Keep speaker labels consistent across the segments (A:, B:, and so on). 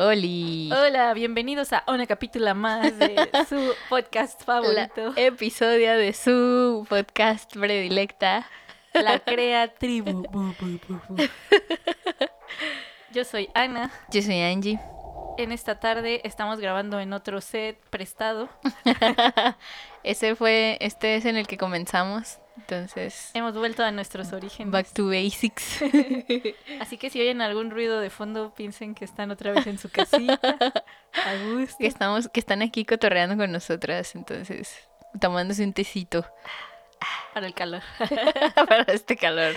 A: Oli.
B: Hola, bienvenidos a una capítulo más de su podcast favorito.
A: episodio de su podcast predilecta.
B: La Crea Tribu. Yo soy Ana.
A: Yo soy Angie.
B: En esta tarde estamos grabando en otro set prestado.
A: Ese fue, este es en el que comenzamos. Entonces.
B: Hemos vuelto a nuestros orígenes.
A: Back to basics.
B: Así que si oyen algún ruido de fondo, piensen que están otra vez en su casita. A gusto.
A: Que, estamos, que están aquí cotorreando con nosotras. Entonces, tomándose un tecito.
B: Para el calor.
A: Para este calor.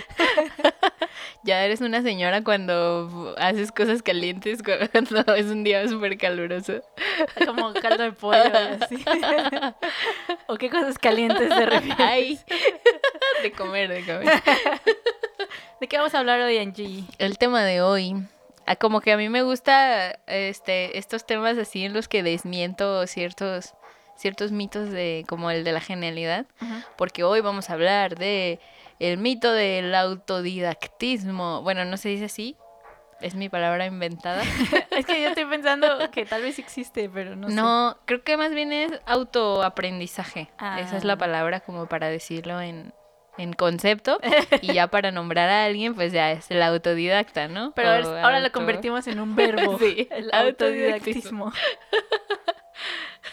A: ya eres una señora cuando haces cosas calientes, cuando es un día súper caluroso.
B: Como caldo de pollo, así. ¿O qué cosas calientes de refieres?
A: de comer, de comer.
B: ¿De qué vamos a hablar hoy, Angie?
A: El tema de hoy. Ah, como que a mí me gusta este, estos temas así en los que desmiento ciertos ciertos mitos de como el de la genialidad, porque hoy vamos a hablar de el mito del autodidactismo. Bueno, no se dice así. Es mi palabra inventada.
B: es que yo estoy pensando que tal vez existe, pero no,
A: No, creo que más bien es autoaprendizaje. Esa es la ah. palabra como para decirlo en, en concepto y ya para nombrar a alguien pues ya es el autodidacta, ¿no?
B: Pero ahora lo convertimos en un verbo, sí, el autodidactismo.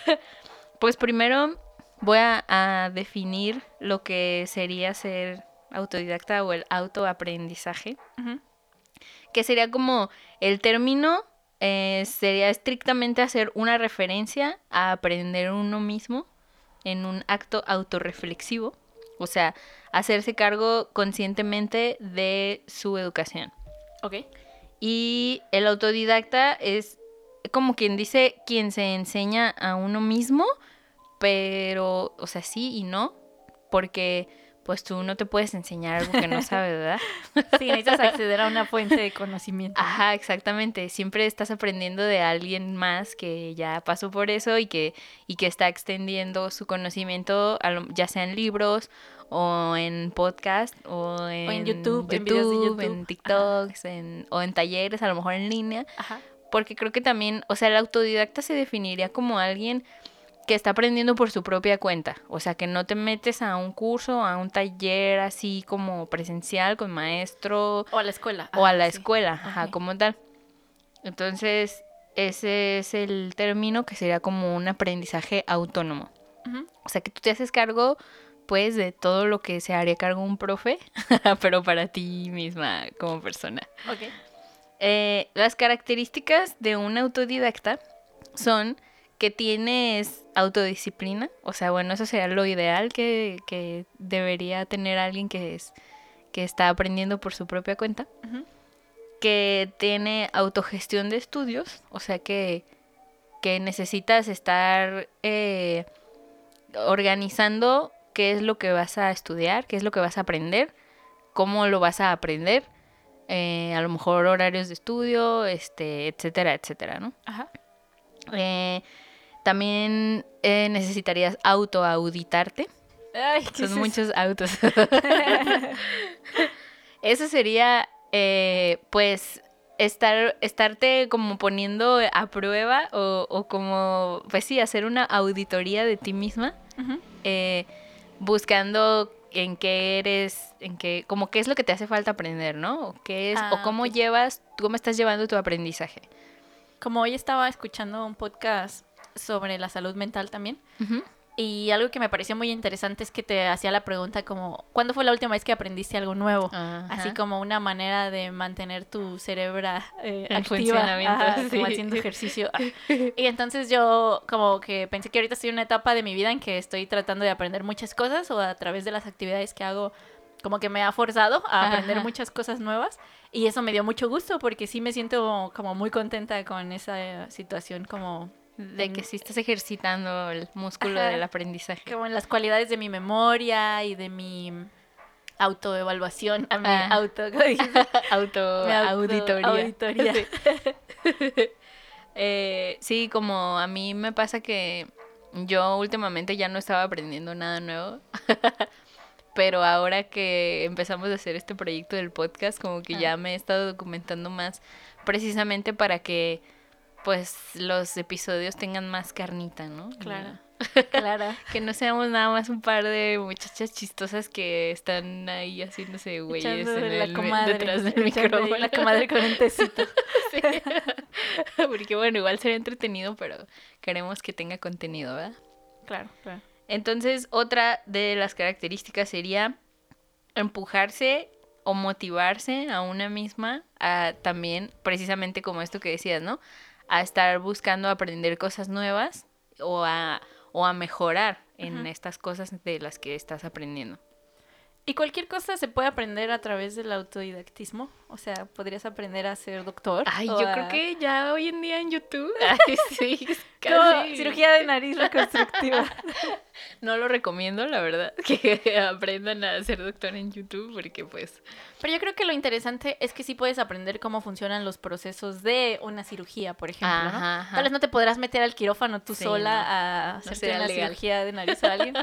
A: Pues primero voy a, definir lo que sería ser autodidacta o el autoaprendizaje, que sería como el término eh, sería estrictamente hacer una referencia a aprender uno mismo en un acto autorreflexivo, o sea, hacerse cargo conscientemente de su educación.
B: Ok.
A: Y el autodidacta es como quien dice, quien se enseña a uno mismo pero, o sea, sí y no, porque pues tú no te puedes enseñar algo que no sabes, ¿verdad?
B: Sí, necesitas acceder a una fuente de conocimiento.
A: Ajá, exactamente. Siempre estás aprendiendo de alguien más que ya pasó por eso y que, y que está extendiendo su conocimiento, ya sea en libros o en podcast o en,
B: YouTube,
A: en,
B: videos de YouTube.
A: en TikToks en, o en talleres, a lo mejor en línea. Ajá. Porque creo que también, o sea, el autodidacta se definiría como alguien que está aprendiendo por su propia cuenta. O sea, que no te metes a un curso, a un taller así como presencial con maestro.
B: O a la escuela.
A: O a la escuela, ajá, como tal. Entonces, ese es el término que sería como un aprendizaje autónomo. O sea, que tú te haces cargo, pues, de todo lo que se haría cargo un profe, pero para ti misma como persona.
B: Ok.
A: Eh, las características de un autodidacta son que tienes autodisciplina, o sea, bueno, eso sería lo ideal que, debería tener alguien que, es, que está aprendiendo por su propia cuenta, que tiene autogestión de estudios, o sea, que, que necesitas estar eh, organizando qué es lo que vas a estudiar, qué es lo que vas a aprender, cómo lo vas a aprender, eh, a lo mejor horarios de estudio, este, etcétera, etcétera, ¿no?
B: Ajá.
A: Eh, también eh, necesitarías autoauditarte.
B: Ay,
A: Son muchos autos. eso sería, eh, pues, estar, estarte como poniendo a prueba o, como, pues sí, hacer una auditoría de ti misma, eh, buscando en qué eres, en qué, como qué es lo que te hace falta aprender, ¿no? O qué es, o ah, cómo llevas, cómo estás llevando tu aprendizaje.
B: Como hoy estaba escuchando un podcast sobre la salud mental también. Y algo que me pareció muy interesante es que te hacía la pregunta como, ¿cuándo fue la última vez que aprendiste algo nuevo? Así como una manera de mantener tu cerebro eh, activa, como haciendo ejercicio. y entonces yo como que pensé que ahorita estoy en una etapa de mi vida en que estoy tratando de aprender muchas cosas o a través de las actividades que hago como que me ha forzado a aprender muchas cosas nuevas y eso me dio mucho gusto porque sí me siento como muy contenta con esa situación como
A: de que sí estás ejercitando el músculo del aprendizaje.
B: Como en las cualidades de mi memoria y de mi autoevaluación, a mi ah. auto,
A: auto, auditoría. auditoría. Eh, sí, como a mí me pasa que yo últimamente ya no estaba aprendiendo nada nuevo. pero ahora que empezamos a hacer este proyecto del podcast, como que ya me he estado documentando más precisamente para que pues los episodios tengan más carnita, ¿no?
B: Claro. Claro.
A: que no seamos nada más un par de muchachas chistosas que están ahí haciéndose güeyes en la comadre, detrás del micrófono.
B: La comadre con un tecito. sí.
A: Porque bueno, igual será entretenido, pero queremos que tenga contenido, ¿verdad?
B: Claro, claro.
A: Entonces, otra de las características sería empujarse o motivarse a una misma a también, precisamente como esto que decías, ¿no? A estar buscando aprender cosas nuevas o a, o a mejorar en estas cosas de las que estás aprendiendo.
B: ¿Y cualquier cosa se puede aprender a través del autodidactismo? O sea, ¿podrías aprender a ser doctor?
A: Ay, yo creo que ya hoy en día en YouTube.
B: Ay, sí, casi. cirugía de nariz reconstructiva.
A: no lo recomiendo, la verdad, que aprendan a ser doctor en YouTube, porque pues...
B: Pero yo creo que lo interesante es que sí puedes aprender cómo funcionan los procesos de una cirugía, por ejemplo, ¿no? Tal vez no te podrás meter al quirófano tú sola a hacer una cirugía de nariz a alguien.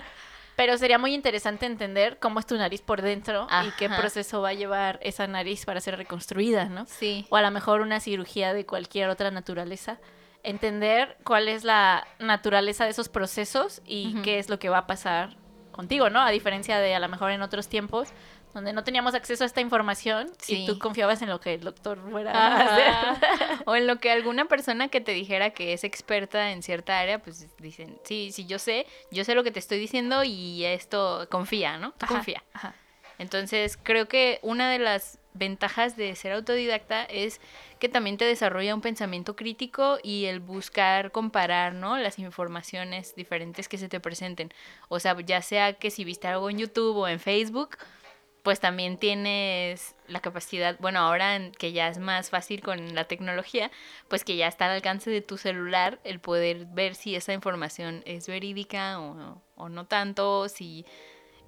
B: Pero sería muy interesante entender cómo es tu nariz por dentro y qué proceso va a llevar esa nariz para ser reconstruida, ¿no?
A: Sí.
B: O a lo mejor una cirugía de cualquier otra naturaleza. Entender cuál es la naturaleza de esos procesos y qué es lo que va a pasar contigo, ¿no? A diferencia de a lo mejor en otros tiempos donde no teníamos acceso a esta información y tú confiabas en lo que el doctor fuera a hacer.
A: o en lo que alguna persona que te dijera que es experta en cierta área, pues dicen, sí, sí, yo sé, yo sé lo que te estoy diciendo y esto confía, ¿no? confía. Entonces, creo que una de las ventajas de ser autodidacta es que también te desarrolla un pensamiento crítico y el buscar comparar, ¿no? Las informaciones diferentes que se te presenten. O sea, ya sea que si viste algo en YouTube o en Facebook, pues también tienes la capacidad, bueno, ahora que ya es más fácil con la tecnología, pues que ya está al alcance de tu celular el poder ver si esa información es verídica o, o no tanto, si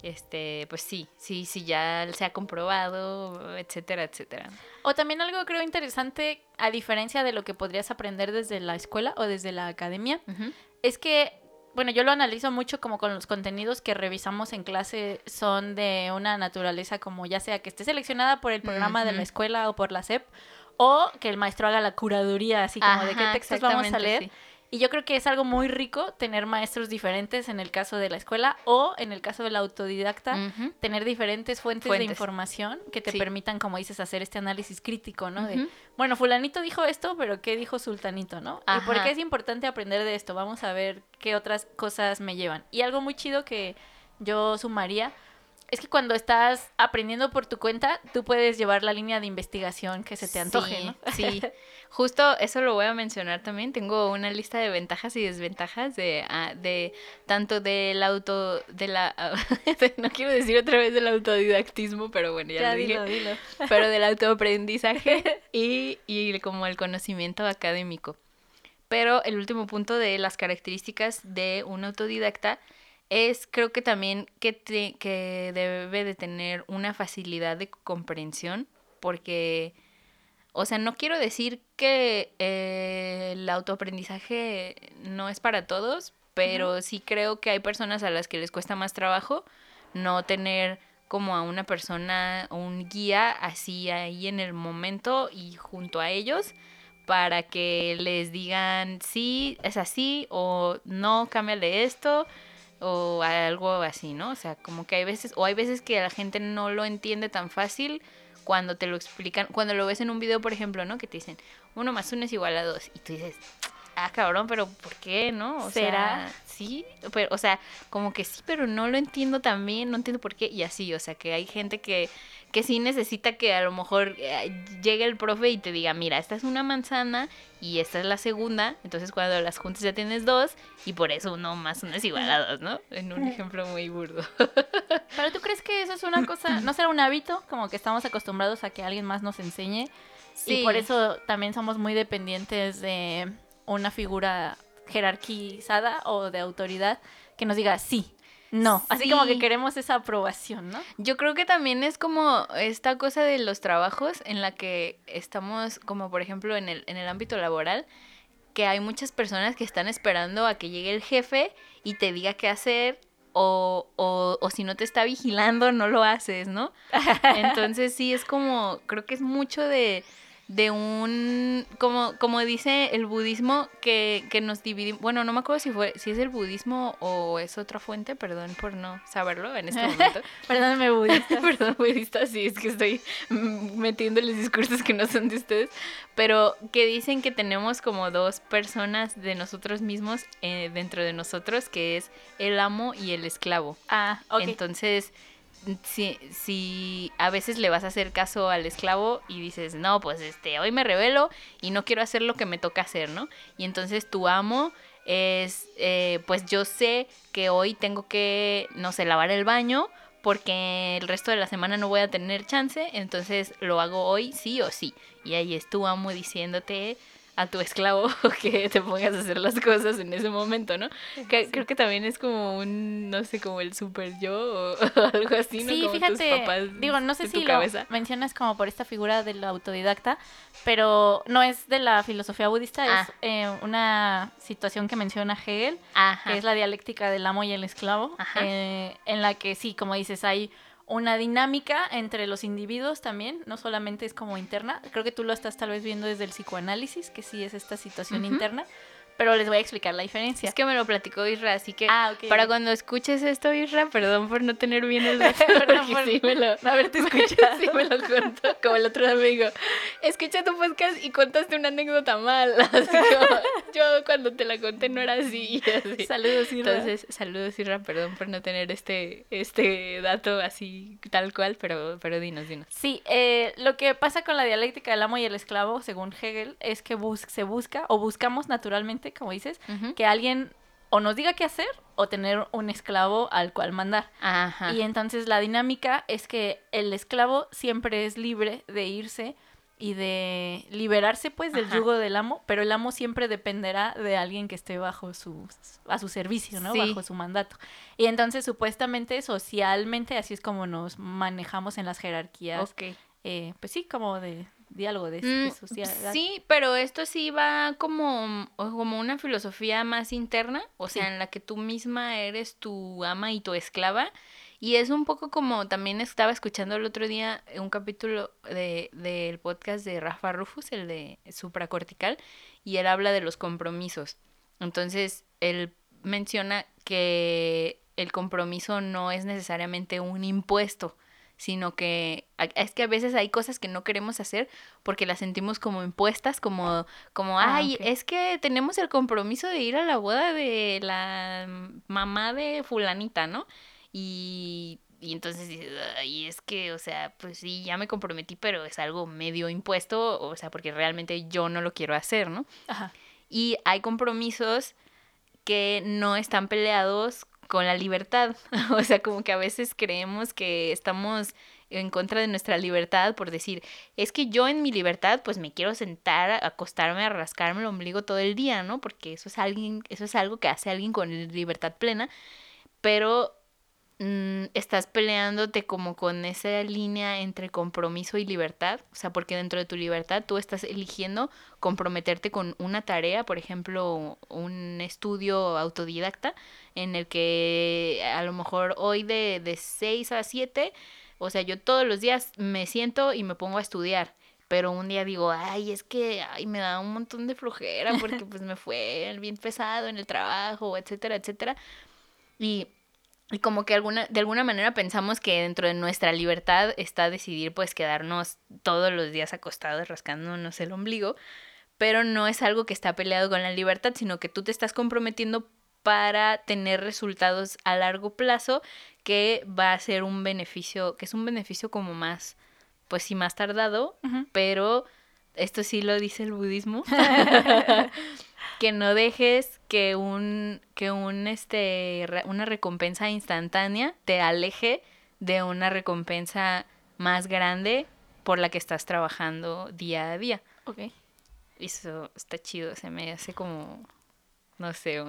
A: este, pues sí, sí, sí ya se ha comprobado, etcétera, etcétera.
B: O también algo creo interesante, a diferencia de lo que podrías aprender desde la escuela o desde la academia, es que bueno, yo lo analizo mucho como con los contenidos que revisamos en clase son de una naturaleza como ya sea que esté seleccionada por el programa de la escuela o por la SEP o que el maestro haga la curaduría así como de qué textos vamos a leer. Y yo creo que es algo muy rico tener maestros diferentes en el caso de la escuela o en el caso del autodidacta, tener diferentes fuentes, de información que te permitan, como dices, hacer este análisis crítico, ¿no? De, bueno, fulanito dijo esto, pero ¿qué dijo sultanito, no? ¿Y por qué es importante aprender de esto? Vamos a ver qué otras cosas me llevan. Y algo muy chido que yo sumaría es que cuando estás aprendiendo por tu cuenta, tú puedes llevar la línea de investigación que se te antoje, ¿no?
A: Sí, justo eso lo voy a mencionar también. Tengo una lista de ventajas y desventajas de, ah, de tanto del auto, de la, no quiero decir otra vez del autodidactismo, pero bueno, ya, lo dije, dilo. pero del autoaprendizaje y, y como el conocimiento académico. Pero el último punto de las características de un autodidacta es creo que también que, que debe de tener una facilidad de comprensión porque, o sea, no quiero decir que eh, el autoaprendizaje no es para todos, pero sí creo que hay personas a las que les cuesta más trabajo no tener como a una persona o un guía así ahí en el momento y junto a ellos para que les digan sí, es así o no, cámbiale esto o algo así, ¿no? O sea, como que hay veces, o hay veces que la gente no lo entiende tan fácil cuando te lo explican, cuando lo ves en un video, por ejemplo, ¿no? Que te dicen, uno más uno es igual a dos, y tú dices, ah, cabrón, pero ¿por qué, no? O
B: ¿Será?
A: Sea, sí, pero, o sea, como que sí, pero no lo entiendo también, no entiendo por qué, y así, o sea, que hay gente que que sí necesita que a lo mejor eh, llegue el profe y te diga, mira, esta es una manzana y esta es la segunda, entonces cuando las juntas ya tienes dos y por eso uno más uno es igual a dos, ¿no? En un ejemplo muy burdo.
B: Pero tú crees que eso es una cosa, no será un hábito, como que estamos acostumbrados a que alguien más nos enseñe y por eso también somos muy dependientes de una figura jerarquizada o de autoridad que nos diga sí, no, así como que queremos esa aprobación, ¿no?
A: Yo creo que también es como esta cosa de los trabajos en la que estamos, como por ejemplo en el, en el ámbito laboral, que hay muchas personas que están esperando a que llegue el jefe y te diga qué hacer o, o, o, si no te está vigilando, no lo haces, ¿no? Entonces sí, es como, creo que es mucho de, de un, como, como dice el budismo, que, que nos dividimos, bueno, no me acuerdo si fue, si es el budismo o es otra fuente, perdón por no saberlo en este momento.
B: Perdóname budista.
A: perdón budista, sí, es que estoy metiendo los discursos que no son de ustedes, pero que dicen que tenemos como dos personas de nosotros mismos eh, dentro de nosotros, que es el amo y el esclavo.
B: Ah, ok.
A: Entonces si, si a veces le vas a hacer caso al esclavo y dices, no, pues este, hoy me revelo y no quiero hacer lo que me toca hacer, ¿no? Y entonces tu amo es, eh, pues yo sé que hoy tengo que, no sé, lavar el baño porque el resto de la semana no voy a tener chance, entonces lo hago hoy sí o sí. Y ahí es tu amo diciéndote, a tu esclavo que te pongas a hacer las cosas en ese momento, ¿no? Creo que también es como un, no sé, como el super yo o, algo así, ¿no?
B: Sí,
A: como
B: fíjate, papás digo, no sé si lo mencionas como por esta figura del autodidacta, pero no es de la filosofía budista, es ah. eh, una situación que menciona Hegel, que es la dialéctica del amo y el esclavo, eh, en la que sí, como dices, hay una dinámica entre los individuos también, no solamente es como interna, creo que tú lo estás tal vez viendo desde el psicoanálisis, que sí es esta situación interna, pero les voy a explicar la diferencia.
A: Es que me lo platicó Isra, así que
B: ah,
A: para cuando escuches esto, Isra, perdón por no tener bien el dato, porque sí me lo...
B: haberte escuchado.
A: sí me lo contó, como el otro amigo. Escuché tu podcast y contaste una anécdota mal, así como, yo cuando te la conté no era así,
B: Saludos, Isra.
A: Entonces, saludos, Isra, perdón por no tener este, este dato así tal cual, pero, pero dinos, dinos.
B: Sí, eh, lo que pasa con la dialéctica del amo y el esclavo, según Hegel, es que se busca o buscamos naturalmente como dices, que alguien o nos diga qué hacer o tener un esclavo al cual mandar. Y entonces la dinámica es que el esclavo siempre es libre de irse y de liberarse pues del yugo del amo, pero el amo siempre dependerá de alguien que esté bajo su a su servicio, ¿no? Bajo su mandato. Y entonces supuestamente socialmente así es como nos manejamos en las jerarquías. Eh, pues sí, como de, diálogo de, mm, sociedad.
A: Sí, pero esto sí va como, como una filosofía más interna, o sea, en la que tú misma eres tu ama y tu esclava. Y es un poco como también estaba escuchando el otro día un capítulo de, del podcast de Rafa Rufus, el de supracortical, y él habla de los compromisos. Entonces, él menciona que el compromiso no es necesariamente un impuesto, sino que es que a veces hay cosas que no queremos hacer porque las sentimos como impuestas, como, como ah, ay, es que tenemos el compromiso de ir a la boda de la mamá de fulanita, ¿no? Y, y entonces y es que, o sea, pues sí, ya me comprometí, pero es algo medio impuesto, o sea, porque realmente yo no lo quiero hacer, ¿no? Ajá. Y hay compromisos que no están peleados con la libertad. o sea, como que a veces creemos que estamos en contra de nuestra libertad por decir, es que yo en mi libertad pues me quiero sentar, acostarme, a rascarme el ombligo todo el día, ¿no? Porque eso es alguien, eso es algo que hace alguien con libertad plena, pero Mm, estás peleándote como con esa línea entre compromiso y libertad, o sea, porque dentro de tu libertad tú estás eligiendo comprometerte con una tarea, por ejemplo, un estudio autodidacta, en el que a lo mejor hoy de, de 6 a 7, o sea, yo todos los días me siento y me pongo a estudiar pero un día digo, ay, es que ay, me da un montón de flojera porque pues me fue bien pesado en el trabajo, etcétera, etcétera. Y y como que alguna, de alguna manera pensamos que dentro de nuestra libertad está decidir pues quedarnos todos los días acostados rascándonos el ombligo, pero no es algo que está peleado con la libertad, sino que tú te estás comprometiendo para tener resultados a largo plazo que va a ser un beneficio, que es un beneficio como más, pues sí, más tardado, pero esto sí lo dice el budismo. que no dejes que un, que un, este, una recompensa instantánea te aleje de una recompensa más grande por la que estás trabajando día a día.
B: Ok.
A: Eso está chido, se me hace como, no sé,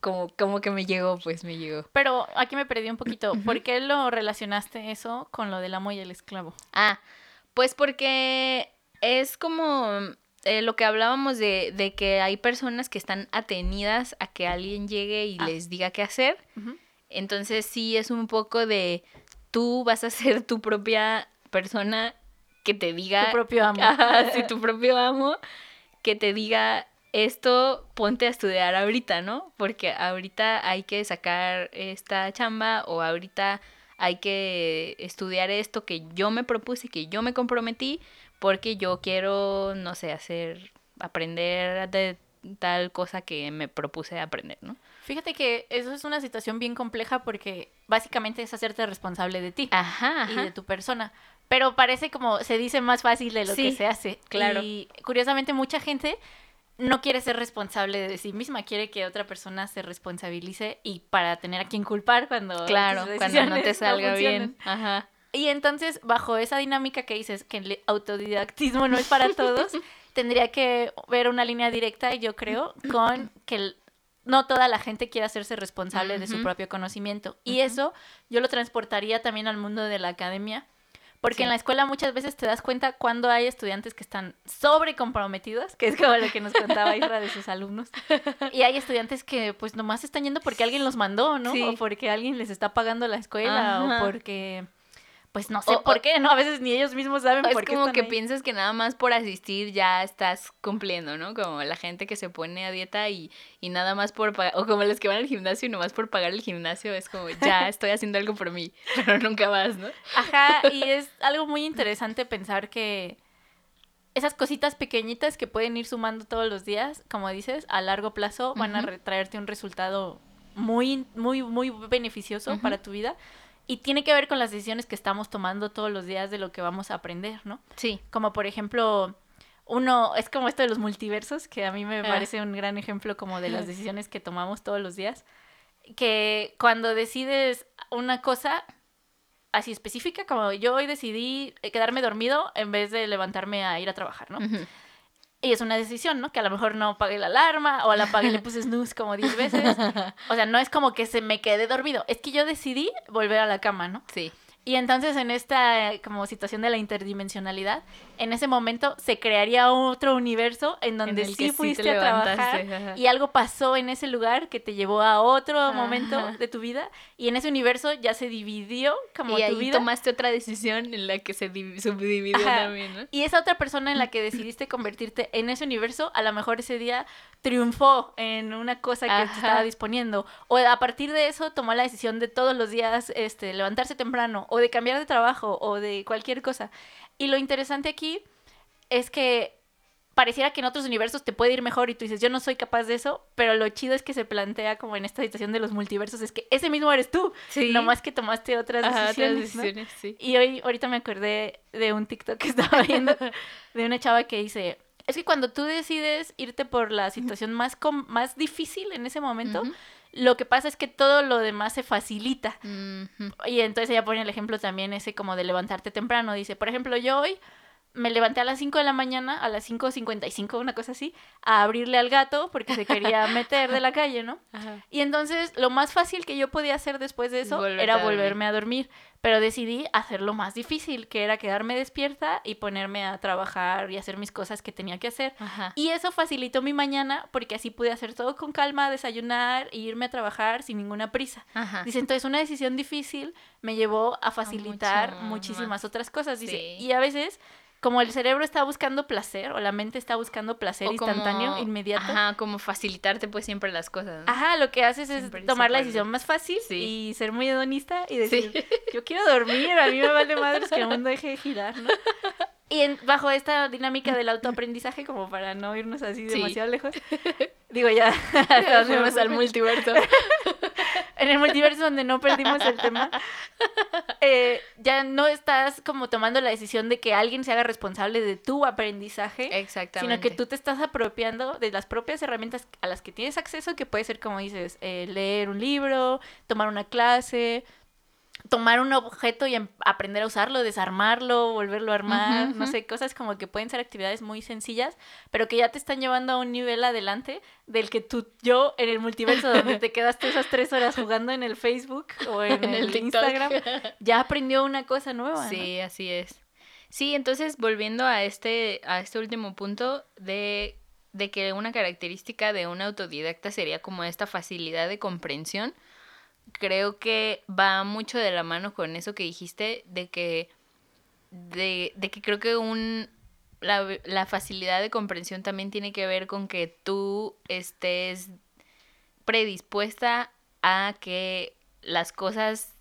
A: como, como que me llegó, pues me llegó.
B: Pero aquí me perdí un poquito. ¿Por qué lo relacionaste eso con lo del amo y el esclavo?
A: Ah, pues porque es como eh, lo que hablábamos de, de, que hay personas que están atenidas a que alguien llegue y ah. les diga qué hacer. Entonces sí es un poco de tú vas a ser tu propia persona que te diga...
B: Tu propio amo.
A: sí, tu propio amo, que te diga esto, ponte a estudiar ahorita, ¿no? Porque ahorita hay que sacar esta chamba o ahorita hay que estudiar esto que yo me propuse, que yo me comprometí, porque yo quiero, no sé, hacer, aprender de tal cosa que me propuse aprender, ¿no?
B: Fíjate que eso es una situación bien compleja porque básicamente es hacerte responsable de ti y de tu persona. Pero parece como se dice más fácil de lo que se hace. Claro. Y curiosamente mucha gente no quiere ser responsable de sí misma, quiere que otra persona se responsabilice y para tener a quien culpar cuando
A: claro, cuando no te salga bien. Ajá.
B: Y entonces, bajo esa dinámica que dices que el autodidactismo no es para todos, tendría que ver una línea directa, yo creo, con que no toda la gente quiere hacerse responsable de su propio conocimiento. Y eso yo lo transportaría también al mundo de la academia, porque en la escuela muchas veces te das cuenta cuando hay estudiantes que están sobrecomprometidos, que es como lo que nos contaba Isra de sus alumnos. Y hay estudiantes que pues nomás están yendo porque alguien los mandó, ¿no? O porque alguien les está pagando la escuela o porque pues no sé por qué, ¿no? A veces ni ellos mismos saben por qué.
A: Es como que piensas que nada más por asistir ya estás cumpliendo, ¿no? Como la gente que se pone a dieta y, y nada más por pagar, o como los que van al gimnasio y nomás por pagar el gimnasio es como, ya estoy haciendo algo por mí, pero nunca vas, ¿no?
B: Ajá, y es algo muy interesante pensar que esas cositas pequeñitas que pueden ir sumando todos los días, como dices, a largo plazo van a traerte un resultado muy, muy, muy beneficioso para tu vida y tiene que ver con las decisiones que estamos tomando todos los días de lo que vamos a aprender, ¿no?
A: Sí.
B: Como por ejemplo, uno, es como esto de los multiversos, que a mí me ah. parece un gran ejemplo como de las decisiones que tomamos todos los días, que cuando decides una cosa así específica, como yo hoy decidí quedarme dormido en vez de levantarme a ir a trabajar, ¿no? Y es una decisión, ¿no? Que a lo mejor no apague la alarma o la apague y le puse snooze como 10 veces. O sea, no es como que se me quede dormido. Es que yo decidí volver a la cama, ¿no?
A: Sí.
B: Y entonces en esta como situación de la interdimensionalidad, en ese momento se crearía otro universo en donde sí fuiste a trabajar y algo pasó en ese lugar que te llevó a otro momento de tu vida. Y en ese universo ya se dividió como
A: y
B: tu
A: ahí tomaste otra decisión en la que se subdividió también, ¿no?
B: Y esa otra persona en la que decidiste convertirte en ese universo, a lo mejor ese día triunfó en una cosa que te estaba disponiendo. O a partir de eso tomó la decisión de todos los días este levantarse temprano o de cambiar de trabajo o de cualquier cosa. Y lo interesante aquí es que pareciera que en otros universos te puede ir mejor y tú dices, yo no soy capaz de eso, pero lo chido es que se plantea como en esta situación de los multiversos, es que ese mismo eres tú, sí. nomás que tomaste otras decisiones. Y hoy, ahorita me acordé de un TikTok que estaba viendo de una chava que dice, es que cuando tú decides irte por la situación más, más difícil en ese momento, lo que pasa es que todo lo demás se facilita. Y entonces ella pone el ejemplo también ese como de levantarte temprano. Dice, por ejemplo, yo hoy me levanté a las 5 de la mañana, a las 5.55, una cosa así, a abrirle al gato porque se quería meter de la calle, ¿no? Y entonces lo más fácil que yo podía hacer después de eso era volverme a dormir, pero decidí hacerlo más difícil, que era quedarme despierta y ponerme a trabajar y hacer mis cosas que tenía que hacer. Y eso facilitó mi mañana porque así pude hacer todo con calma, desayunar e irme a trabajar sin ninguna prisa. Dice, entonces una decisión difícil me llevó a facilitar muchísimas otras cosas. Dice, y a veces como el cerebro está buscando placer o la mente está buscando placer instantáneo, inmediato.
A: Ajá, como facilitarte pues siempre las cosas.
B: Ajá, lo que haces es tomar la decisión más fácil y ser muy hedonista y decir, yo quiero dormir, a mí me vale madres que el mundo deje de girar, ¿no? Y bajo esta dinámica del autoaprendizaje, como para no irnos así demasiado lejos, digo ya,
A: vamos al multiverso.
B: en el multiverso donde no perdimos el tema, eh, ya no estás como tomando la decisión de que alguien se haga responsable de tu aprendizaje. Exactamente. Sino que tú te estás apropiando de las propias herramientas a las que tienes acceso, que puede ser, como dices, eh, leer un libro, tomar una clase, tomar un objeto y em, aprender a usarlo, desarmarlo, volverlo a armar, no sé, cosas como que pueden ser actividades muy sencillas, pero que ya te están llevando a un nivel adelante del que tú, yo en el multiverso donde te quedaste esas tres horas jugando en el Facebook o en, el, Instagram, ya aprendió una cosa nueva.
A: Sí, así es. Sí, entonces volviendo a este, a este último punto de, de que una característica de un autodidacta sería como esta facilidad de comprensión, creo que va mucho de la mano con eso que dijiste, de que, de, de que creo que un, la, la, facilidad de comprensión también tiene que ver con que tú estés predispuesta a que las cosas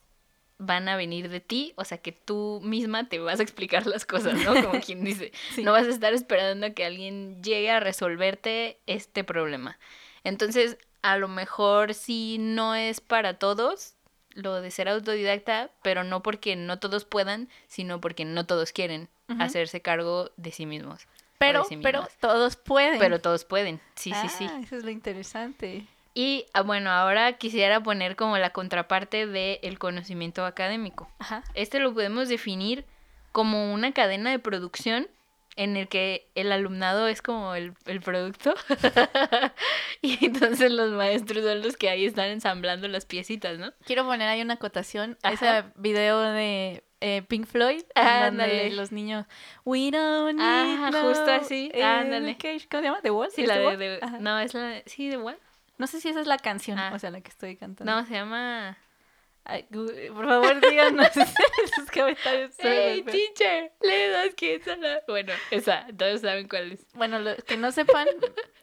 A: van a venir de ti, o sea que tú misma te vas a explicar las cosas, ¿no? Como quien dice, no vas a estar esperando a que alguien llegue a resolverte este problema. Entonces, a lo mejor sí no es para todos lo de ser autodidacta, pero no porque no todos puedan, sino porque no todos quieren hacerse cargo de sí mismos.
B: Pero, pero todos pueden.
A: Pero todos pueden, sí, sí, sí.
B: Ah, eso es lo interesante.
A: Y ah, bueno, ahora quisiera poner como la contraparte del conocimiento académico. Ajá. Este lo podemos definir como una cadena de producción en el que el alumnado es como el, producto y entonces los maestros son los que ahí están ensamblando las piecitas, ¿no?
B: Quiero poner ahí una acotación a ese video de eh, Pink Floyd donde los niños We don't need
A: justo así, ándale.
B: ¿Cómo se llama? ¿The Wall?
A: Sí, la de, no, es la sí, The Wall.
B: No sé si esa es la canción, ah. o sea, la que estoy cantando.
A: No, se llama
B: por favor, díganos sus comentarios.
A: Hey, teacher, le das que Bueno, esa, todos saben cuál es.
B: Bueno, los que no sepan,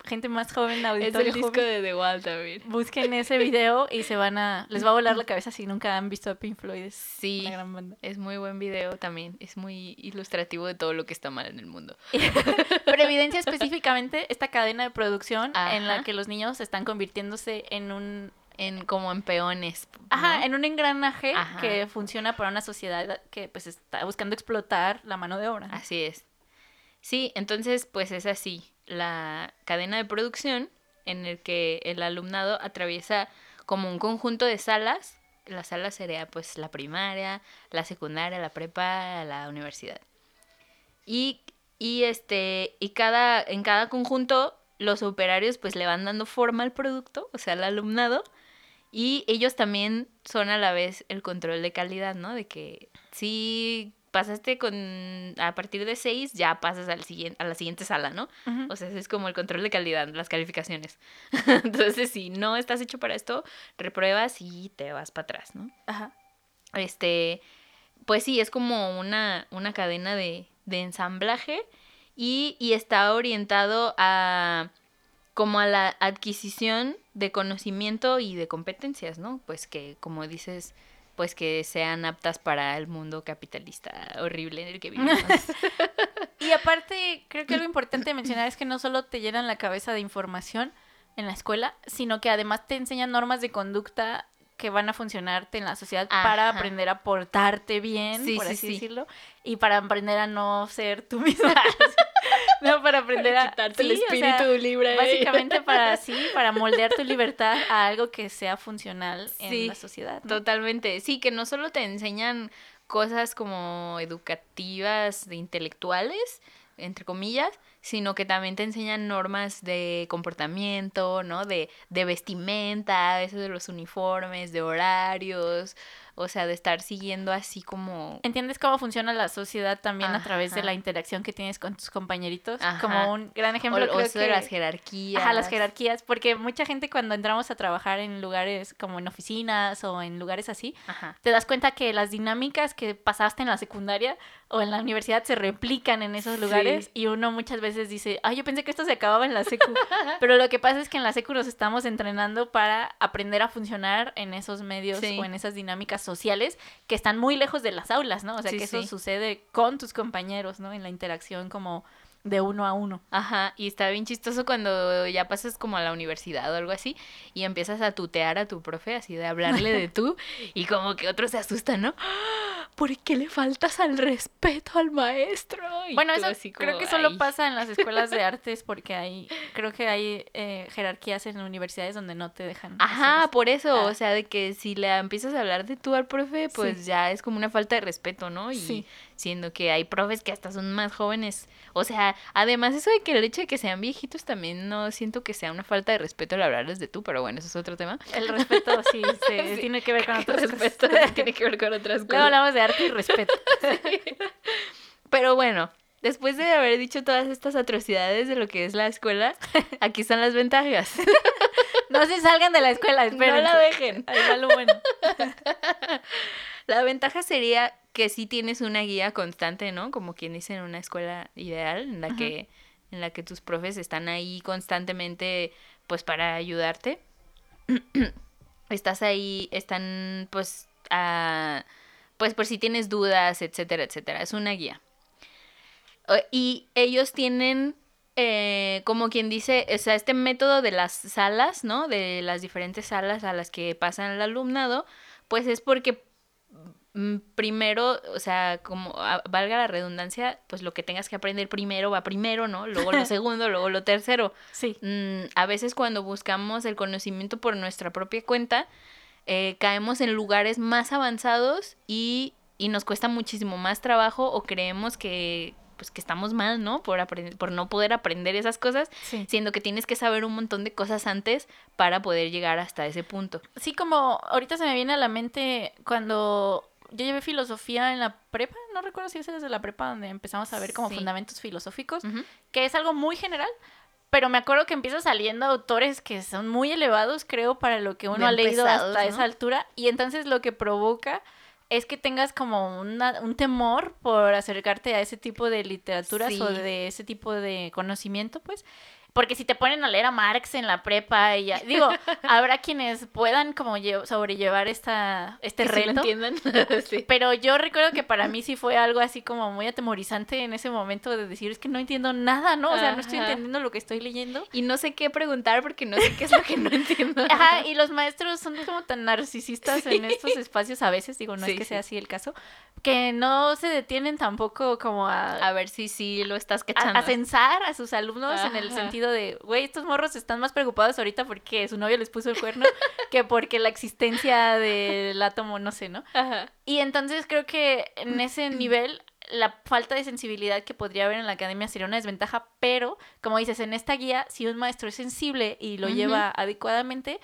B: gente más joven,
A: auditorio Es el disco de The Wall también.
B: Busquen ese video y se van a... Les va a volar la cabeza si nunca han visto a Pink Floyd. Es
A: sí, una gran banda. es muy buen video también. Es muy ilustrativo de todo lo que está mal en el mundo.
B: Pero evidencia específicamente esta cadena de producción en la que los niños están convirtiéndose en un
A: en como en peones.
B: Ajá, en un engranaje que funciona para una sociedad que pues está buscando explotar la mano de obra.
A: Así es. Sí, entonces pues es así, la cadena de producción en el que el alumnado atraviesa como un conjunto de salas, la sala sería pues la primaria, la secundaria, la prepa, la universidad. Y, y este, y cada, en cada conjunto los operarios pues le van dando forma al producto, o sea, al alumnado, y ellos también son a la vez el control de calidad, ¿no? De que si pasaste con a partir de seis ya pasas al siguiente a la siguiente sala, ¿no? O sea, es como el control de calidad, las calificaciones. Entonces, si no estás hecho para esto, repruebas y te vas para atrás, ¿no? Ajá. Este, pues sí, es como una, una cadena de, de ensamblaje y, y está orientado a como a la adquisición de conocimiento y de competencias, ¿no? Pues que, como dices, pues que sean aptas para el mundo capitalista horrible en el que vivimos.
B: y aparte, creo que algo importante de mencionar es que no solo te llenan la cabeza de información en la escuela, sino que además te enseñan normas de conducta que van a funcionarte en la sociedad para aprender a portarte bien, por así decirlo, y para aprender a no ser tú misma. no, para aprender a
A: quitarte el espíritu libre.
B: Básicamente para sí, para moldear tu libertad a algo que sea funcional en la sociedad.
A: Totalmente. Sí, que no solo te enseñan cosas como educativas, de intelectuales, entre comillas, sino que también te enseñan normas de comportamiento, ¿no? De, de vestimenta, eso de los uniformes, de horarios, o sea, de estar siguiendo así como...
B: ¿Entiendes cómo funciona la sociedad también a través de la interacción que tienes con tus compañeritos? Como un gran ejemplo
A: o, creo de las jerarquías.
B: Ajá, las jerarquías, porque mucha gente cuando entramos a trabajar en lugares como en oficinas o en lugares así, te das cuenta que las dinámicas que pasaste en la secundaria o en la universidad se replican en esos lugares y uno muchas veces dice, ay, yo pensé que esto se acababa en la secu. Pero lo que pasa es que en la secu nos estamos entrenando para aprender a funcionar en esos medios o en esas dinámicas sociales que están muy lejos de las aulas, ¿no? O sea, que eso sucede con tus compañeros, ¿no? En la interacción como de uno a uno.
A: Ajá, y está bien chistoso cuando ya pasas como a la universidad o algo así y empiezas a tutear a tu profe, así de hablarle de tú y como que otros se asustan, ¿no? ¿Por qué le faltas al respeto al maestro?
B: bueno, eso creo que solo pasa en las escuelas de artes porque hay, creo que hay eh, jerarquías en universidades donde no te dejan.
A: Ajá, por eso, ah. o sea, de que si le empiezas a hablar de tú al profe, pues ya es como una falta de respeto, ¿no? Y siendo que hay profes que hasta son más jóvenes. O sea, además eso de que el hecho de que sean viejitos también no siento que sea una falta de respeto al hablarles de tú, pero bueno, eso es otro tema.
B: El respeto sí, tiene que ver con otras
A: respeto, tiene que ver con otras cosas.
B: Luego hablamos de arte y respeto.
A: Pero bueno, después de haber dicho todas estas atrocidades de lo que es la escuela, aquí están las ventajas.
B: No se salgan de la escuela, esperen.
A: No la dejen.
B: Ahí va lo bueno.
A: La ventaja sería que sí tienes una guía constante, ¿no? Como quien dice en una escuela ideal, en la que en la que tus profes están ahí constantemente pues para ayudarte. Estás ahí, están pues a pues por si tienes dudas, etcétera, etcétera. Es una guía. Y ellos tienen, eh, como quien dice, o sea, este método de las salas, ¿no? De las diferentes salas a las que pasan el alumnado, pues es porque primero, o sea, como valga la redundancia, pues lo que tengas que aprender primero va primero, ¿no? Luego lo segundo, luego lo tercero.
B: Sí.
A: Mm, a veces cuando buscamos el conocimiento por nuestra propia cuenta, eh, caemos en lugares más avanzados y, y, nos cuesta muchísimo más trabajo o creemos que pues que estamos mal, ¿no? Por aprender, por no poder aprender esas cosas, siendo que tienes que saber un montón de cosas antes para poder llegar hasta ese punto.
B: Sí, como ahorita se me viene a la mente cuando yo llevé filosofía en la prepa, no recuerdo si es desde la prepa donde empezamos a ver como fundamentos filosóficos, que es algo muy general, pero me acuerdo que empiezan saliendo autores que son muy elevados, creo, para lo que uno ha leído hasta esa altura. Y entonces lo que provoca es que tengas como un temor por acercarte a ese tipo de literaturas o de ese tipo de conocimiento, pues. Porque si te ponen a leer a Marx en la prepa y ya, digo, habrá quienes puedan como sobrellevar esta, este reto.
A: entiendan.
B: Pero yo recuerdo que para mí sí fue algo así como muy atemorizante en ese momento de decir, es que no entiendo nada, ¿no? O sea, no estoy entendiendo lo que estoy leyendo.
A: Y no sé qué preguntar porque no sé qué es lo que no entiendo.
B: Ajá, y los maestros son como tan narcisistas en estos espacios a veces, digo, no es que sea así el caso, que no se detienen tampoco como a...
A: A ver si sí lo estás cachando.
B: A, censar a sus alumnos en el sentido de, güey, estos morros están más preocupados ahorita porque su novio les puso el cuerno que porque la existencia del átomo, no sé, ¿no? Ajá. Y entonces creo que en ese nivel la falta de sensibilidad que podría haber en la academia sería una desventaja, pero como dices, en esta guía, si un maestro es sensible y lo lleva adecuadamente,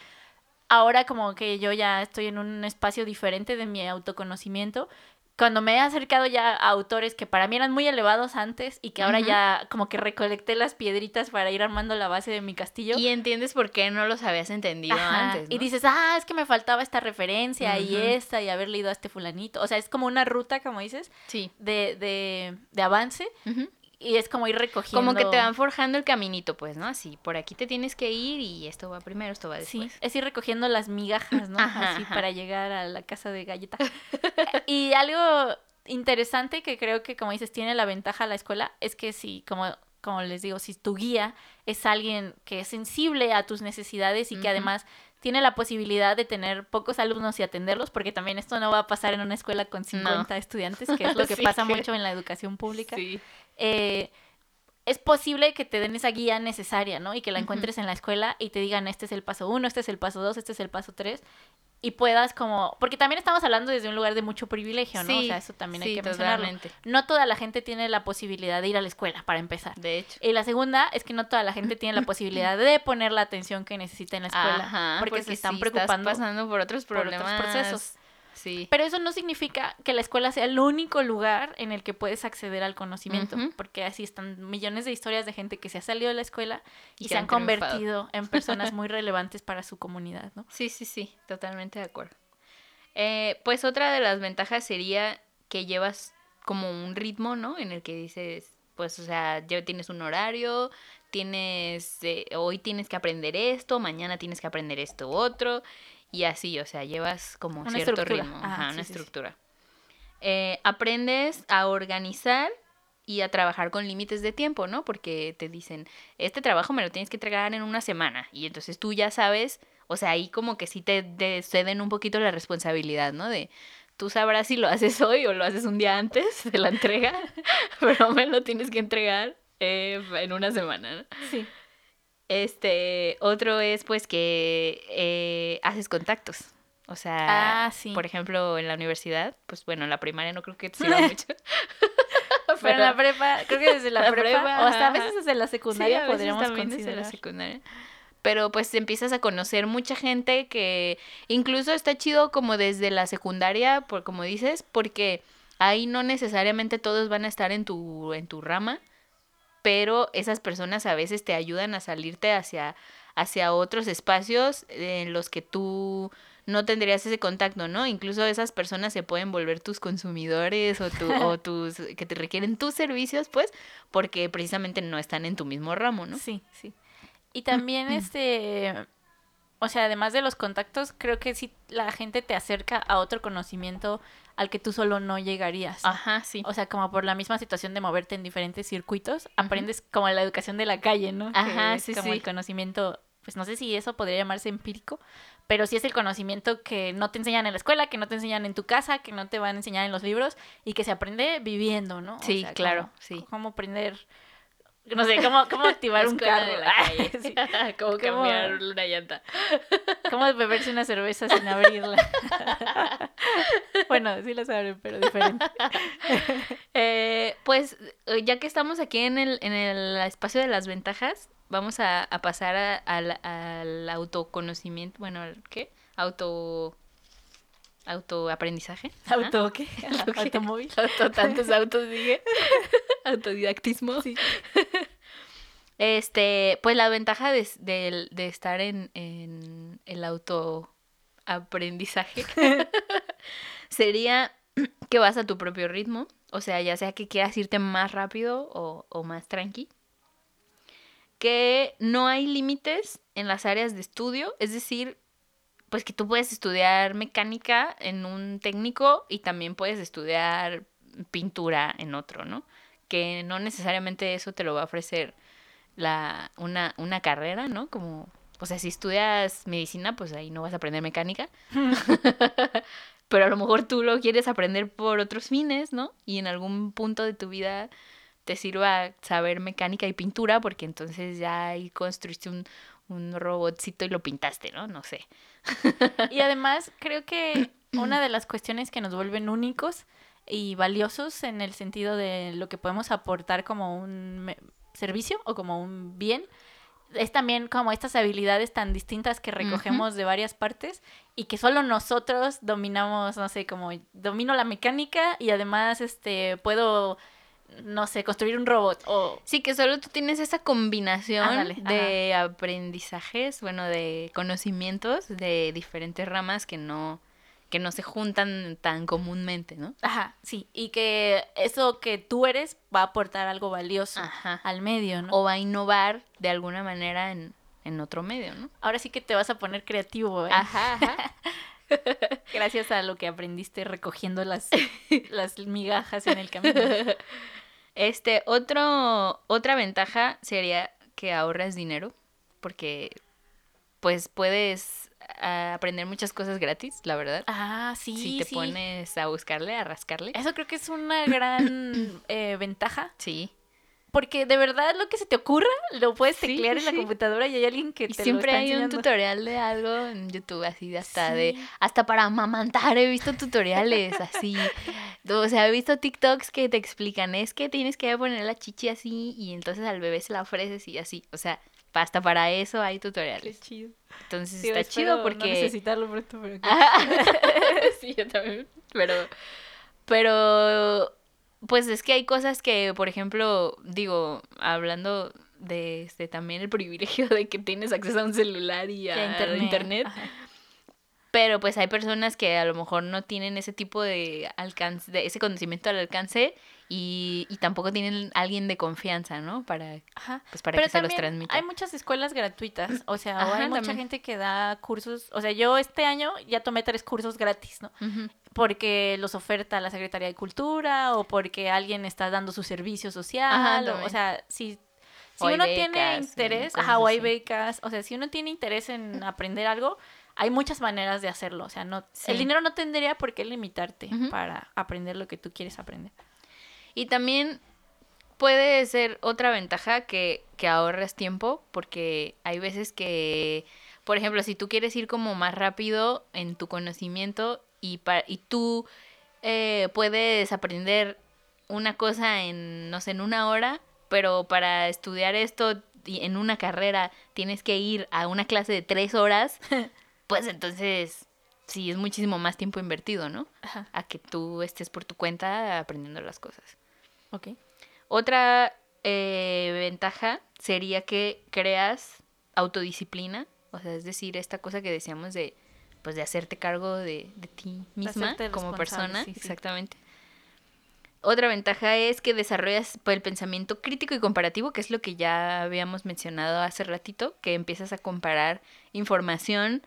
B: ahora como que yo ya estoy en un espacio diferente de mi autoconocimiento, cuando me he acercado ya a autores que para mí eran muy elevados antes y que ahora ya como que recolecté las piedritas para ir armando la base de mi castillo.
A: Y entiendes por qué no los habías entendido antes.
B: Y dices, ah, es que me faltaba esta referencia y esta y haber leído a este fulanito. O sea, es como una ruta, como dices,
A: sí.
B: de, de, de avance y es como ir recogiendo.
A: Como que te van forjando el caminito, pues, ¿no? Así, por aquí te tienes que ir y esto va primero, esto va después. Sí,
B: es ir recogiendo las migajas, ¿no? Así para llegar a la casa de galleta. y algo interesante que creo que, como dices, tiene la ventaja la escuela es que si, como, como les digo, si tu guía es alguien que es sensible a tus necesidades y que además tiene la posibilidad de tener pocos alumnos y atenderlos, porque también esto no va a pasar en una escuela con 50 estudiantes, que es lo que pasa mucho en la educación pública. Sí. Eh, es posible que te den esa guía necesaria, ¿no? Y que la encuentres en la escuela y te digan, este es el paso uno, este es el paso dos, este es el paso tres, y puedas como, porque también estamos hablando desde un lugar de mucho privilegio, ¿no? o sea, eso también hay que mencionarlo. No toda la gente tiene la posibilidad de ir a la escuela, para empezar.
A: De hecho.
B: Y la segunda es que no toda la gente tiene la posibilidad de poner la atención que necesita en la escuela, porque, se están preocupando
A: pasando por otros problemas. Por otros procesos.
B: Pero eso no significa que la escuela sea el único lugar en el que puedes acceder al conocimiento, porque así están millones de historias de gente que se ha salido de la escuela y, se han, convertido en personas muy relevantes para su comunidad, ¿no?
A: Sí, sí, sí, totalmente de acuerdo. Eh, pues otra de las ventajas sería que llevas como un ritmo, ¿no? En el que dices, pues, o sea, ya tienes un horario, tienes, eh, hoy tienes que aprender esto, mañana tienes que aprender esto otro, y así, o sea, llevas como cierto ritmo, una estructura. Eh, aprendes a organizar y a trabajar con límites de tiempo, ¿no? Porque te dicen, este trabajo me lo tienes que entregar en una semana y entonces tú ya sabes, o sea, ahí como que sí te, ceden un poquito la responsabilidad, ¿no? De, tú sabrás si lo haces hoy o lo haces un día antes de la entrega, pero me lo tienes que entregar eh, en una semana, ¿no?
B: Sí.
A: Este, otro es pues que eh, haces contactos. O sea,
B: ah,
A: por ejemplo, en la universidad, pues bueno, en la primaria no creo que te sirva mucho.
B: Pero, en la prepa, creo que desde la, prepa, o hasta a veces desde la secundaria podríamos también
A: desde la secundaria. Pero pues empiezas a conocer mucha gente que incluso está chido como desde la secundaria, por como dices, porque ahí no necesariamente todos van a estar en tu en tu rama, pero esas personas a veces te ayudan a salirte hacia hacia otros espacios en los que tú no tendrías ese contacto, ¿no? Incluso esas personas se pueden volver tus consumidores o, tu, o tus que te requieren tus servicios, pues, porque precisamente no están en tu mismo ramo, ¿no?
B: Sí, sí. Y también este o sea, además de los contactos, creo que sí la gente te acerca a otro conocimiento al que tú solo no llegarías.
A: Ajá, sí.
B: O sea, como por la misma situación de moverte en diferentes circuitos, aprendes como la educación de la calle, ¿no?
A: Ajá, sí,
B: como el conocimiento, pues no sé si eso podría llamarse empírico, pero sí es el conocimiento que no te enseñan en la escuela, que no te enseñan en tu casa, que no te van a enseñar en los libros y que se aprende viviendo, ¿no?
A: Sí, claro, sí.
B: Cómo aprender, no sé, cómo, cómo activar un carro. De la calle,
A: sí. cómo cambiar una llanta.
B: Cómo beberse una cerveza sin abrirla. bueno, sí la saben, pero diferente.
A: Eh, pues ya que estamos aquí en el, en el espacio de las ventajas, vamos a, pasar al autoconocimiento, bueno, ¿qué? Auto... Autoaprendizaje.
B: ¿Auto qué? Automóvil.
A: Auto, tantos autos, dije. Autodidactismo. Sí. Este, pues la ventaja de, de, estar en, en el autoaprendizaje sería que vas a tu propio ritmo. O sea, ya sea que quieras irte más rápido o, o más tranqui que no hay límites en las áreas de estudio, es decir, pues que tú puedes estudiar mecánica en un técnico y también puedes estudiar pintura en otro, ¿no? Que no necesariamente eso te lo va a ofrecer la, una, una carrera, ¿no? Como, o sea, si estudias medicina, pues ahí no vas a aprender mecánica. Pero a lo mejor tú lo quieres aprender por otros fines, ¿no? Y en algún punto de tu vida te sirva saber mecánica y pintura, porque entonces ya ahí construiste un, un robotcito y lo pintaste, ¿no? No sé.
B: Y además creo que una de las cuestiones que nos vuelven únicos y valiosos en el sentido de lo que podemos aportar como un servicio o como un bien es también como estas habilidades tan distintas que recogemos de varias partes y que solo nosotros dominamos, no sé, como domino la mecánica y además este puedo no sé, construir un robot o...
A: Sí, que solo tú tienes esa combinación de aprendizajes, bueno, de conocimientos de diferentes ramas que no que no se juntan tan comúnmente, ¿no?
B: Ajá, sí, y que eso que tú eres va a aportar algo valioso al medio, ¿no?
A: O va a innovar de alguna manera en, en otro medio, ¿no?
B: Ahora sí que te vas a poner creativo, ¿eh?
A: Ajá, ajá.
B: Gracias a lo que aprendiste recogiendo las, las migajas en el camino.
A: Este, otro, otra ventaja sería que ahorras dinero, porque pues puedes ah, aprender muchas cosas gratis, la verdad.
B: Ah, sí.
A: Si te pones a buscarle, a rascarle.
B: Eso creo que es una gran eh, ventaja.
A: Sí.
B: Porque de verdad lo que se te ocurra lo puedes teclear en la computadora y hay alguien que te
A: siempre
B: lo
A: está hay un tutorial de algo en YouTube así de hasta de hasta para amamantar he visto tutoriales así. O sea, he visto TikToks que te explican, es que tienes que poner la chichi así y entonces al bebé se la ofreces y así. O sea, hasta para eso hay tutoriales.
B: Qué chido.
A: Entonces está chido porque
B: no necesitarlo pronto, pero
A: Sí, yo también. Pero pero pues es que hay cosas que, por ejemplo, digo, hablando de este también el privilegio de que tienes acceso a un celular y a, internet. Pero pues hay personas que a lo mejor no tienen ese tipo de alcance, de ese conocimiento al alcance y, y tampoco tienen alguien de confianza, ¿no? Para, Pues para que se los transmita.
B: Hay muchas escuelas gratuitas, o sea, hay mucha gente que da cursos, o sea, yo este año ya tomé tres cursos gratis, ¿no? Porque los oferta la Secretaría de Cultura o porque alguien está dando su servicio social, o, sea, si si uno tiene interés, ajá, o hay becas, o sea, si uno tiene interés en aprender algo, hay muchas maneras de hacerlo, o sea, no el dinero no tendría por qué limitarte para aprender lo que tú quieres aprender.
A: Y también puede ser otra ventaja que, que ahorres tiempo, porque hay veces que, por ejemplo, si tú quieres ir como más rápido en tu conocimiento y, y tú eh, puedes aprender una cosa en, no sé, en una hora, pero para estudiar esto en una carrera tienes que ir a una clase de tres horas, pues entonces sí es muchísimo más tiempo invertido, ¿no? A que tú estés por tu cuenta aprendiendo las cosas.
B: Ok.
A: Otra eh, ventaja sería que creas autodisciplina, o sea, es decir, esta cosa que decíamos de, pues, de hacerte cargo de, ti misma como persona, exactamente. Otra ventaja es que desarrollas pues, el pensamiento crítico y comparativo, que es lo que ya habíamos mencionado hace ratito, que empiezas a comparar información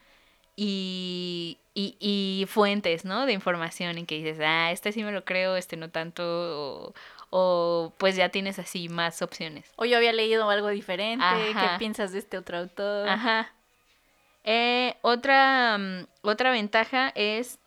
A: y, y, fuentes, ¿no? De información en que dices, ah, este sí me lo creo, este no tanto, o, o pues ya tienes así más opciones.
B: O yo había leído algo diferente, ¿qué piensas de este otro autor?
A: Ajá. Eh, otra, mm, otra ventaja es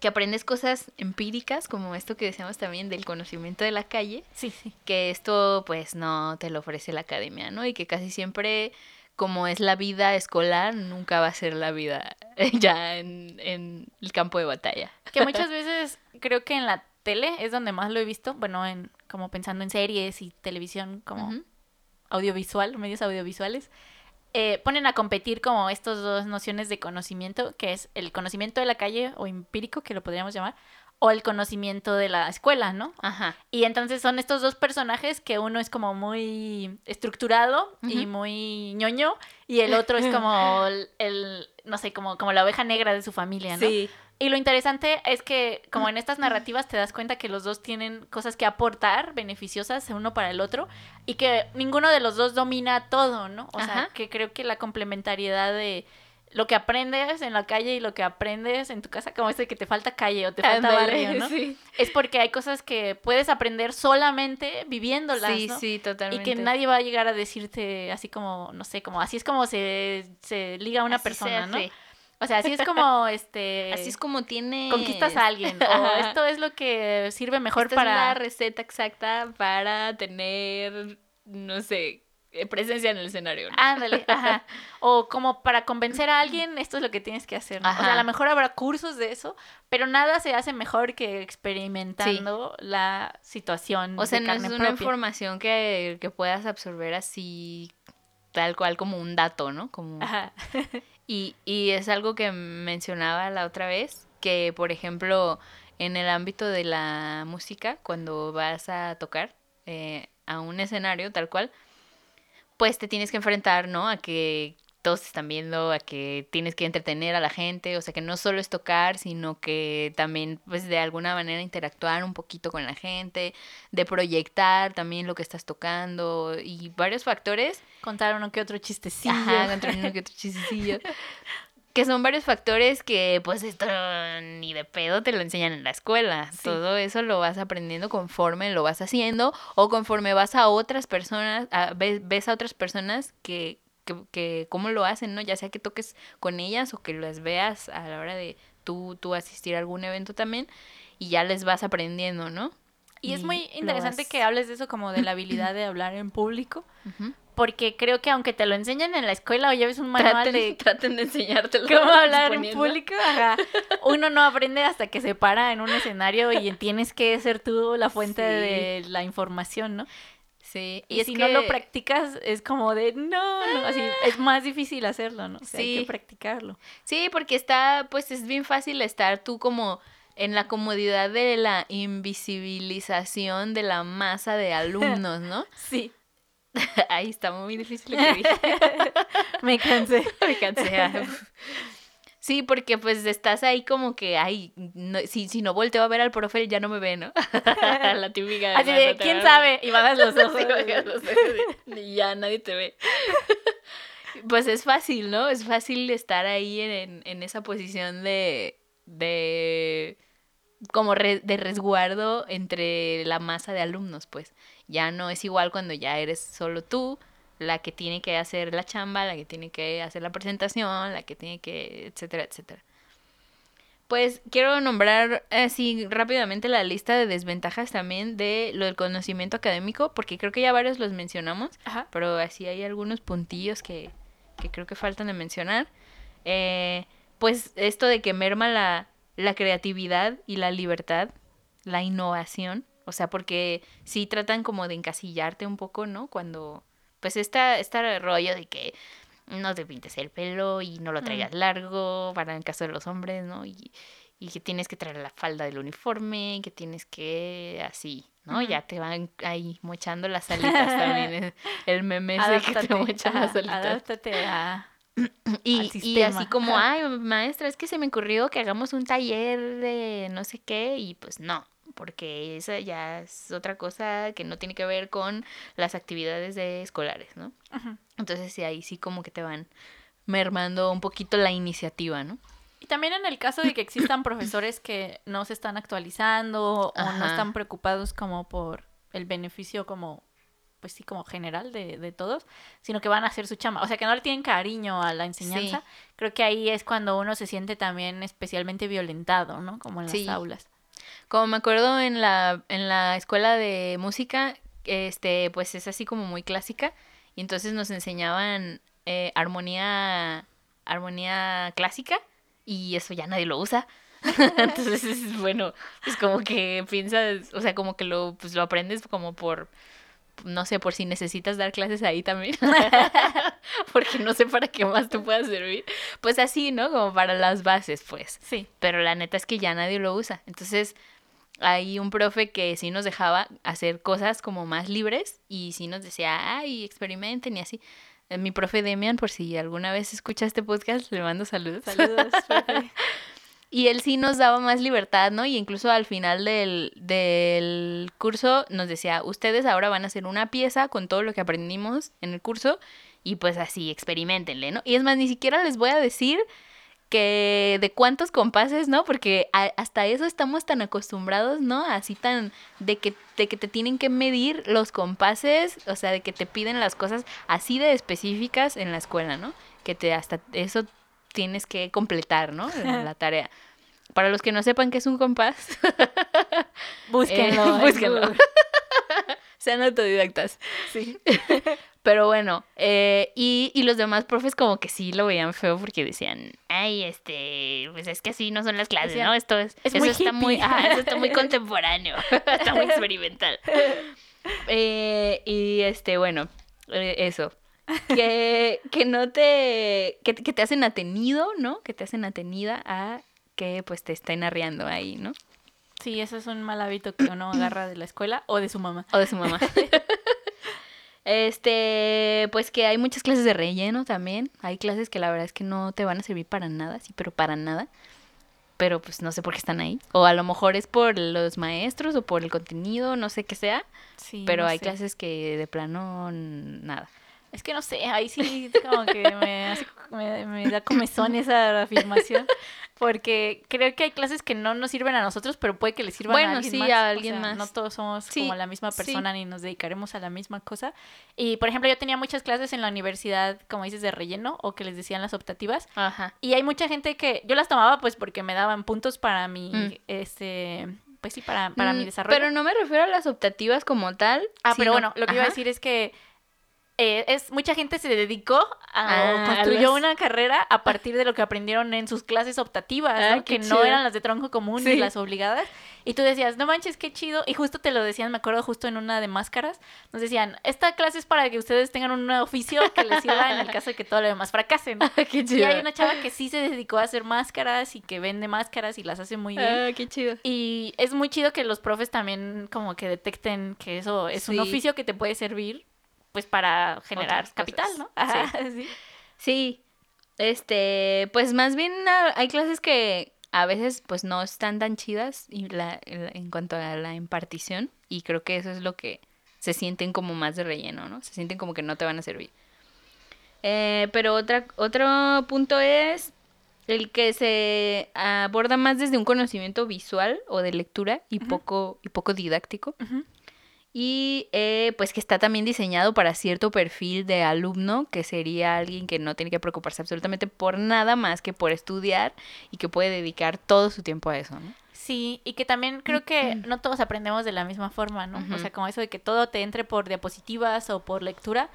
A: que aprendes cosas empíricas, como esto que decíamos también del conocimiento de la calle.
B: Sí, sí.
A: Que esto pues no te lo ofrece la academia, ¿no? Y que casi siempre, como es la vida escolar, nunca va a ser la vida ya en, en el campo de batalla.
B: Que muchas veces creo que en la tele es donde más lo he visto, bueno, en como pensando en series y televisión como audiovisual, medios audiovisuales, eh, ponen a competir como estas dos nociones de conocimiento, que es el conocimiento de la calle o empírico, que lo podríamos llamar, o el conocimiento de la escuela, ¿no?
A: Ajá.
B: Y entonces son estos dos personajes que uno es como muy estructurado y muy ñoño y el otro es como el, no sé, como, como la oveja negra de su familia, ¿no?
A: Sí.
B: Y lo interesante es que como en estas narrativas te das cuenta que los dos tienen cosas que aportar beneficiosas uno para el otro y que ninguno de los dos domina todo, ¿no? O sea, que creo que la complementariedad de lo que aprendes en la calle y lo que aprendes en tu casa, como este que te falta calle o te falta barrio, ¿no? Es porque hay cosas que puedes aprender solamente viviéndolas,
A: sí, Sí, totalmente.
B: Y que nadie va a llegar a decirte así como, no sé, como así es como se, se liga una persona, ¿no? O sea, así es como, este...
A: Así es como tiene...
B: Conquistas a alguien. O esto es lo que sirve mejor para...
A: es la receta exacta para tener, no sé, eh, presencia en el escenario.
B: Ándale, ajá. O como para convencer a alguien, esto es lo que tienes que hacer. O sea, a lo mejor habrá cursos de eso, pero nada se hace mejor que experimentando la situación.
A: O sea, no es una información que, que puedas absorber así tal cual como un dato, ¿no? Como... Ajá. Y, y es algo que mencionaba la otra vez, que por ejemplo en el ámbito de la música, cuando vas a tocar eh, a un escenario tal cual, pues te tienes que enfrentar, ¿no? A que todos están viendo, a que tienes que entretener a la gente, o sea que no solo es tocar, sino que también pues de alguna manera interactuar un poquito con la gente, de proyectar también lo que estás tocando y varios factores.
B: Contar uno que otro chistecillo.
A: Ajá, contar uno que otro chistecillo. que son varios factores que pues esto ni de pedo te lo enseñan en la escuela. Todo eso lo vas aprendiendo conforme lo vas haciendo o conforme vas a otras personas, ves a otras personas que, que, que cómo lo hacen, ¿no? Ya sea que toques con ellas o que las veas a la hora de tú, tú asistir a algún evento también y ya les vas aprendiendo, ¿no?
B: Y, es muy interesante que hables de eso como de la habilidad de hablar en público, porque creo que aunque te lo enseñen en la escuela o lleves un manual de...
A: Traten de enseñártelo.
B: Cómo hablar en público, uno no aprende hasta que se para en un escenario y tienes que ser tú la fuente de la información, ¿no?
A: Sí,
B: y, si no lo practicas es como de no, no, así es más difícil hacerlo, ¿no? sí. Hay que practicarlo.
A: Sí, porque está, pues es bien fácil estar tú como en la comodidad de la invisibilización de la masa de alumnos, ¿no?
B: sí.
A: Ahí está muy difícil lo que dije.
B: Me cansé.
A: Me cansé. Sí, porque pues estás ahí como que, ay, si, si no volteo a ver al profe, ya no me ve, ¿no? la típica.
B: Así de, ¿quién sabe? Y bajas los ojos.
A: y ya nadie te ve. pues es fácil, ¿no? Es fácil estar ahí en, en esa posición de, de como de resguardo entre la masa de alumnos, pues. Ya no es igual cuando ya eres solo tú, la que tiene que hacer la chamba, la que tiene que hacer la presentación, la que tiene que, etcétera, etcétera. Pues quiero nombrar así rápidamente la lista de desventajas también de lo del conocimiento académico, porque creo que ya varios los mencionamos, pero así hay algunos puntillos que, que creo que faltan de mencionar. Eh, pues esto de que merma la, la creatividad y la libertad, la innovación, o sea, porque sí tratan como de encasillarte un poco, ¿no? Cuando pues está, está el rollo de que no te pintes el pelo y no lo traigas largo, para el caso de los hombres, ¿no? Y, y que tienes que traer la falda del uniforme, que tienes que así, ¿no? Ya te van ahí mochando las alitas también, el meme ese que te mochan las alitas.
B: Adáptate a...
A: Y, y así como, ay, maestra, es que se me ocurrió que hagamos un taller de no sé qué, y pues no, porque esa ya es otra cosa que no tiene que ver con las actividades de escolares, ¿no? Entonces sí, ahí sí como que te van mermando un poquito la iniciativa, ¿no?
B: Y también en el caso de que existan profesores que no se están actualizando o no están preocupados como por el beneficio como pues sí, como general de, de, todos, sino que van a hacer su chamba. O sea, que no le tienen cariño a la enseñanza. Creo que ahí es cuando uno se siente también especialmente violentado, ¿no? Como en las aulas.
A: Como me acuerdo en la, en la escuela de música, este, pues es así como muy clásica. Y entonces nos enseñaban eh, armonía, armonía clásica. Y eso ya nadie lo usa. entonces, bueno, pues como que piensas, o sea, como que lo, pues lo aprendes como por no sé, por si necesitas dar clases ahí también, porque no sé para qué más te pueda servir. Pues así, ¿no? Como para las bases, pues.
B: Sí.
A: Pero la neta es que ya nadie lo usa. Entonces, hay un profe que sí nos dejaba hacer cosas como más libres y sí nos decía, ay, experimenten y así. Eh, mi profe Demian, por si alguna vez escucha este podcast, le mando saludos.
B: Saludos, profe.
A: Y él sí nos daba más libertad, ¿no? Y incluso al final del, del curso nos decía, ustedes ahora van a hacer una pieza con todo lo que aprendimos en el curso y pues así, experimentenle, ¿no? Y es más, ni siquiera les voy a decir que de cuántos compases, ¿no? Porque hasta eso estamos tan acostumbrados, ¿no? Así tan de que, de que te tienen que medir los compases, o sea, de que te piden las cosas así de específicas en la escuela, ¿no? Que te hasta eso tienes que completar, ¿no? La tarea. Para los que no sepan qué es un compás,
B: búsquenlo.
A: Eh, búsquenlo. Sean autodidactas.
B: Sí.
A: Pero bueno, eh, y, y, los demás profes como que sí lo veían feo porque decían, ay, este, pues es que así no son las clases, ¿no? Esto es,
B: es
A: eso
B: muy
A: está muy, ah, eso está muy contemporáneo, está muy experimental. Eh, y este, bueno, eso que, que no te, que, te hacen atenido, ¿no? Que te hacen atenida a que pues te estén arreando ahí, ¿no?
B: Sí, eso es un mal hábito que uno agarra de la escuela o de su mamá.
A: O de su mamá. este, pues que hay muchas clases de relleno también. Hay clases que la verdad es que no te van a servir para nada, sí, pero para nada. Pero pues no sé por qué están ahí. O a lo mejor es por los maestros o por el contenido, no sé qué sea. Sí, pero hay clases que de plano nada.
B: Es que no sé, ahí sí como que me, hace, me, da comezón esa afirmación. Porque creo que hay clases que no nos sirven a nosotros, pero puede que les sirvan a alguien
A: sí,
B: más.
A: a alguien más.
B: No todos somos como la misma persona ni nos dedicaremos a la misma cosa. Y, por ejemplo, yo tenía muchas clases en la universidad, como dices, de relleno o que les decían las optativas.
A: Ajá.
B: Y hay mucha gente que yo las tomaba pues porque me daban puntos para mi, mm. este pues sí, para, para mi mm, desarrollo.
A: Pero no me refiero a las optativas como tal.
B: Ah, pero bueno, lo que iba a decir es que eh, es mucha gente se dedicó a ah, construyó una carrera a partir de lo que aprendieron en sus clases optativas, ah, que no eran las de tronco común ni las obligadas. Y tú decías, no manches, qué chido. Y justo te lo decían, me acuerdo justo en una de máscaras, nos decían, esta clase es para que ustedes tengan un oficio que les sirva en el caso de que todo lo demás fracasen.
A: Ah, qué chido.
B: Y hay una chava que sí se dedicó a hacer máscaras y que vende máscaras y las hace muy bien.
A: Ah, qué chido.
B: Y es muy chido que los profes también como que detecten que eso es un oficio que te puede servir pues para generar capital, ¿no?
A: sí. sí. este, pues más bien ah, hay clases que a veces pues no están tan chidas en cuanto a la impartición y creo que eso es lo que se sienten como más de relleno, ¿no? Se sienten como que no te van a servir. Eh, pero otra, otro punto es el que se aborda más desde un conocimiento visual o de lectura y, poco, y poco didáctico. Y eh, pues que está también diseñado para cierto perfil de alumno, que sería alguien que no tiene que preocuparse absolutamente por nada más que por estudiar y que puede dedicar todo su tiempo a eso, ¿no?
B: Sí, y que también creo que no todos aprendemos de la misma forma, ¿no? O sea, como eso de que todo te entre por diapositivas o por lectura,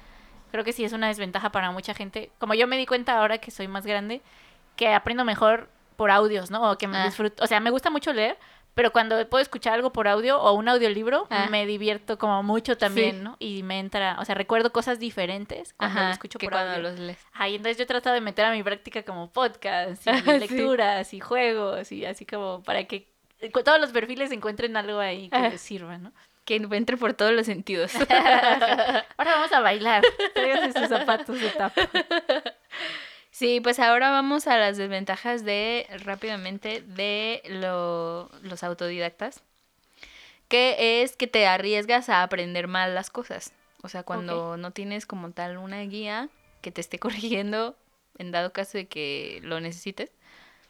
B: creo que sí es una desventaja para mucha gente. Como yo me di cuenta ahora que soy más grande, que aprendo mejor por audios, ¿no? O que me ah. disfruto, o sea, me gusta mucho leer, pero cuando puedo escuchar algo por audio o un audiolibro, ah. me divierto como mucho también, ¿no? Y me entra, o sea, recuerdo cosas diferentes cuando lo escucho por cuando audio. los lees. Ay, entonces yo he tratado de meter a mi práctica como podcast y lecturas y juegos y así como para que todos los perfiles encuentren algo ahí que les sirva, ¿no?
A: Que entre por todos los sentidos.
B: Ahora vamos a bailar. Tráiganse sus zapatos de tapa.
A: Sí, pues ahora vamos a las desventajas de, rápidamente, de los autodidactas, que es que te arriesgas a aprender mal las cosas. O sea, cuando no tienes como tal una guía que te esté corrigiendo, en dado caso de que lo necesites.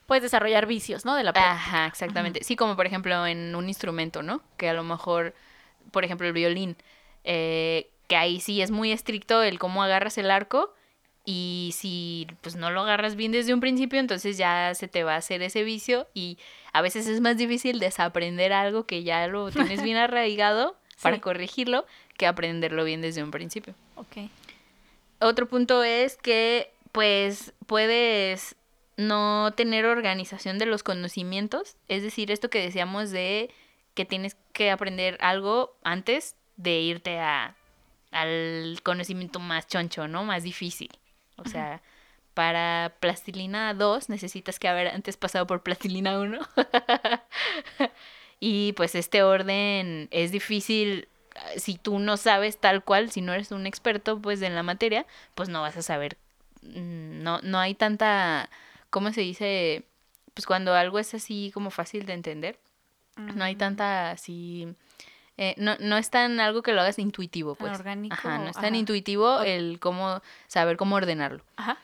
B: Puedes desarrollar vicios, ¿no? De la
A: práctica. Ajá, exactamente. Sí, como por ejemplo en un instrumento, ¿no? Que a lo mejor, por ejemplo, el violín, eh, que ahí sí es muy estricto el cómo agarras el arco y si pues no lo agarras bien desde un principio, entonces ya se te va a hacer ese vicio y a veces es más difícil desaprender algo que ya lo tienes bien arraigado para corregirlo que aprenderlo bien desde un principio.
B: Ok.
A: Otro punto es que pues puedes no tener organización de los conocimientos, es decir, esto que decíamos de que tienes que aprender algo antes de irte a al conocimiento más choncho, ¿no? Más difícil. O sea, para plastilina 2 necesitas que haber antes pasado por plastilina 1. y pues este orden es difícil si tú no sabes tal cual, si no eres un experto pues en la materia, pues no vas a saber. Mm, no, no hay tanta, ¿cómo se dice? Pues cuando algo es así como fácil de entender, no hay tanta así... Eh, no, no es tan algo que lo hagas intuitivo, pues.
B: orgánico.
A: Ajá, no es tan intuitivo el cómo saber cómo ordenarlo.
B: Ajá.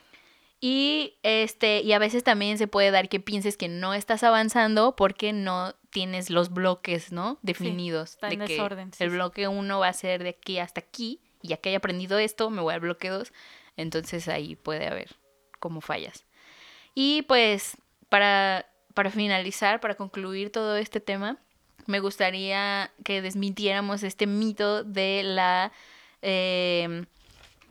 A: Y este, y a veces también se puede dar que pienses que no estás avanzando porque no tienes los bloques, ¿no? Definidos.
B: de que
A: el bloque uno va a ser de aquí hasta aquí, y ya que haya aprendido esto, me voy al bloque 2. Entonces ahí puede haber como fallas. Y pues, para, para finalizar, para concluir todo este tema, me gustaría que desmintiéramos este mito de la, eh,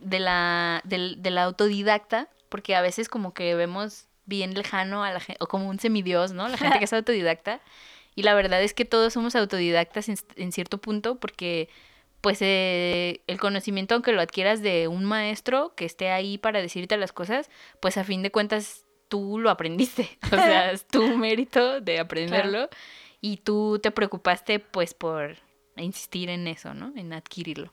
A: de la, del, autodidacta, porque a veces como que vemos bien lejano a la gente, o como un semidios, ¿no? La gente que es autodidacta. Y la verdad es que todos somos autodidactas en, cierto punto, porque pues eh, el conocimiento, aunque lo adquieras de un maestro que esté ahí para decirte las cosas, pues a fin de cuentas tú lo aprendiste. O sea, es tu mérito de aprenderlo y tú te preocupaste pues por insistir en eso, ¿no? En adquirirlo.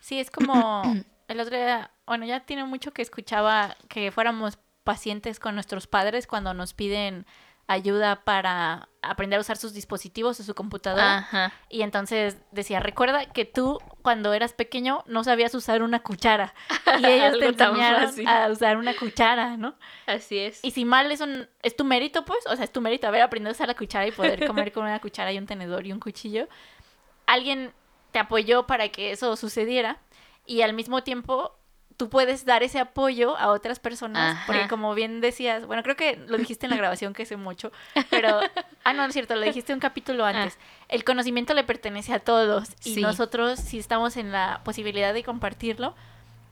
B: Sí, es como el otro día, bueno, ya tiene mucho que escuchaba que fuéramos pacientes con nuestros padres cuando nos piden ayuda para aprender a usar sus dispositivos o su computadora. Y entonces decía, recuerda que tú cuando eras pequeño no sabías usar una cuchara. Y ellos te enseñaron a usar una cuchara, ¿no?
A: Así es.
B: Y si mal es, un, es tu mérito, pues, o sea, es tu mérito haber aprendido a usar la cuchara y poder comer con una cuchara y un tenedor y un cuchillo. Alguien te apoyó para que eso sucediera y al mismo tiempo tú puedes dar ese apoyo a otras personas, porque como bien decías, bueno, creo que lo dijiste en la grabación que sé mucho, pero, ah, no, no es cierto, lo dijiste un capítulo ah. antes, el conocimiento le pertenece a todos y nosotros si estamos en la posibilidad de compartirlo,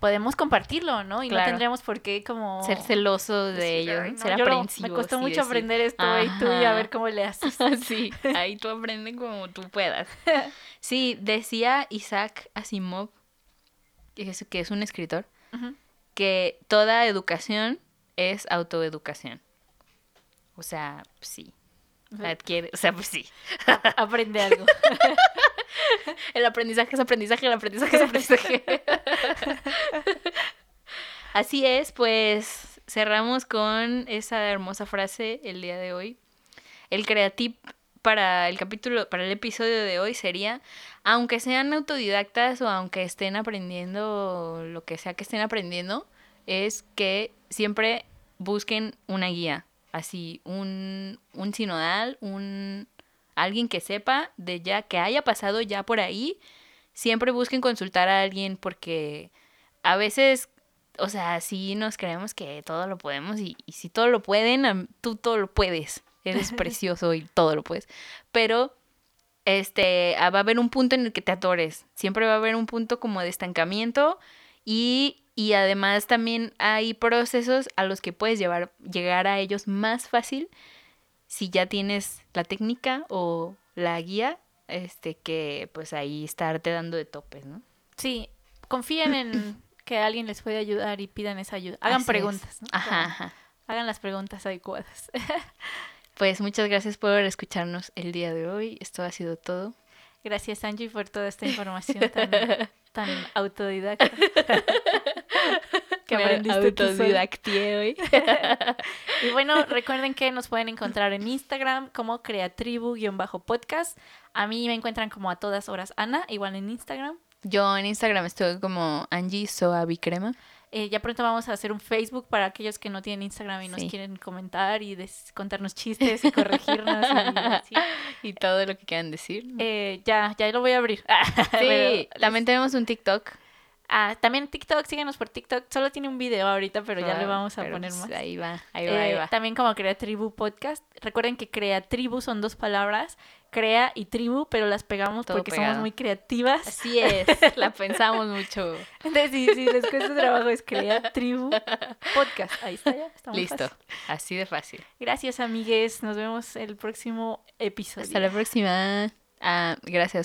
B: podemos compartirlo, ¿no? Y no tendríamos por qué como...
A: Ser celoso de ello, ser aprensivo.
B: me costó mucho aprender esto y tú y a ver cómo le haces.
A: sí, ahí tú aprendes como tú puedas. Sí, decía Isaac Asimov, que es un escritor, que toda educación es autoeducación. O sea, sí. Adquiere, o sea, pues sí.
B: Aprende algo.
A: el aprendizaje es aprendizaje, el aprendizaje es aprendizaje. Así es, pues cerramos con esa hermosa frase el día de hoy. El creative para el capítulo, para el episodio de hoy sería, aunque sean autodidactas o aunque estén aprendiendo lo que sea que estén aprendiendo, es que siempre busquen una guía, así, un, un sinodal, un alguien que sepa de ya, que haya pasado ya por ahí, siempre busquen consultar a alguien porque a veces, o sea, sí nos creemos que todo lo podemos y, y si todo lo pueden, tú todo lo puedes eres precioso y todo lo puedes. Pero este, ah, va a haber un punto en el que te atores. Siempre va a haber un punto como de estancamiento y, y además también hay procesos a los que puedes llevar, llegar a ellos más fácil si ya tienes la técnica o la guía, este, que pues ahí estarte dando de topes, ¿no?
B: Sí, confíen en que alguien les puede ayudar y pidan esa ayuda. Hagan preguntas, ¿no? Ajá, ajá. Hagan las preguntas adecuadas.
A: Pues muchas gracias por escucharnos el día de hoy. Esto ha sido todo.
B: Gracias Angie por toda esta información tan, tan autodidacta.
A: que aprendiste hoy.
B: y bueno, recuerden que nos pueden encontrar en Instagram como creatribu-podcast. A mí me encuentran como a todas horas Ana, igual en Instagram.
A: Yo en Instagram estoy como Angie Soavicrema.
B: Eh, ya pronto vamos a hacer un Facebook para aquellos que no tienen Instagram y nos quieren comentar y contarnos chistes y corregirnos
A: y, todo lo que quieran decir.
B: Eh, ya, ya lo voy a abrir.
A: sí, también tenemos un TikTok.
B: Ah, también TikTok, síguenos por TikTok. Solo tiene un video ahorita, pero ya le vamos a poner
A: pues
B: más.
A: Ahí va, ahí va, ahí
B: eh,
A: va.
B: También como Crea Tribu Podcast. Recuerden que Crea Tribu son dos palabras, Crea y Tribu, pero las pegamos porque somos muy creativas.
A: Así es, la pensamos mucho.
B: Entonces, si, si les cuesta trabajo es Crea Tribu Podcast. Ahí está ya, está
A: Listo, así de fácil.
B: Gracias, amigues. Nos vemos el próximo episodio.
A: Hasta la próxima. Ah, gracias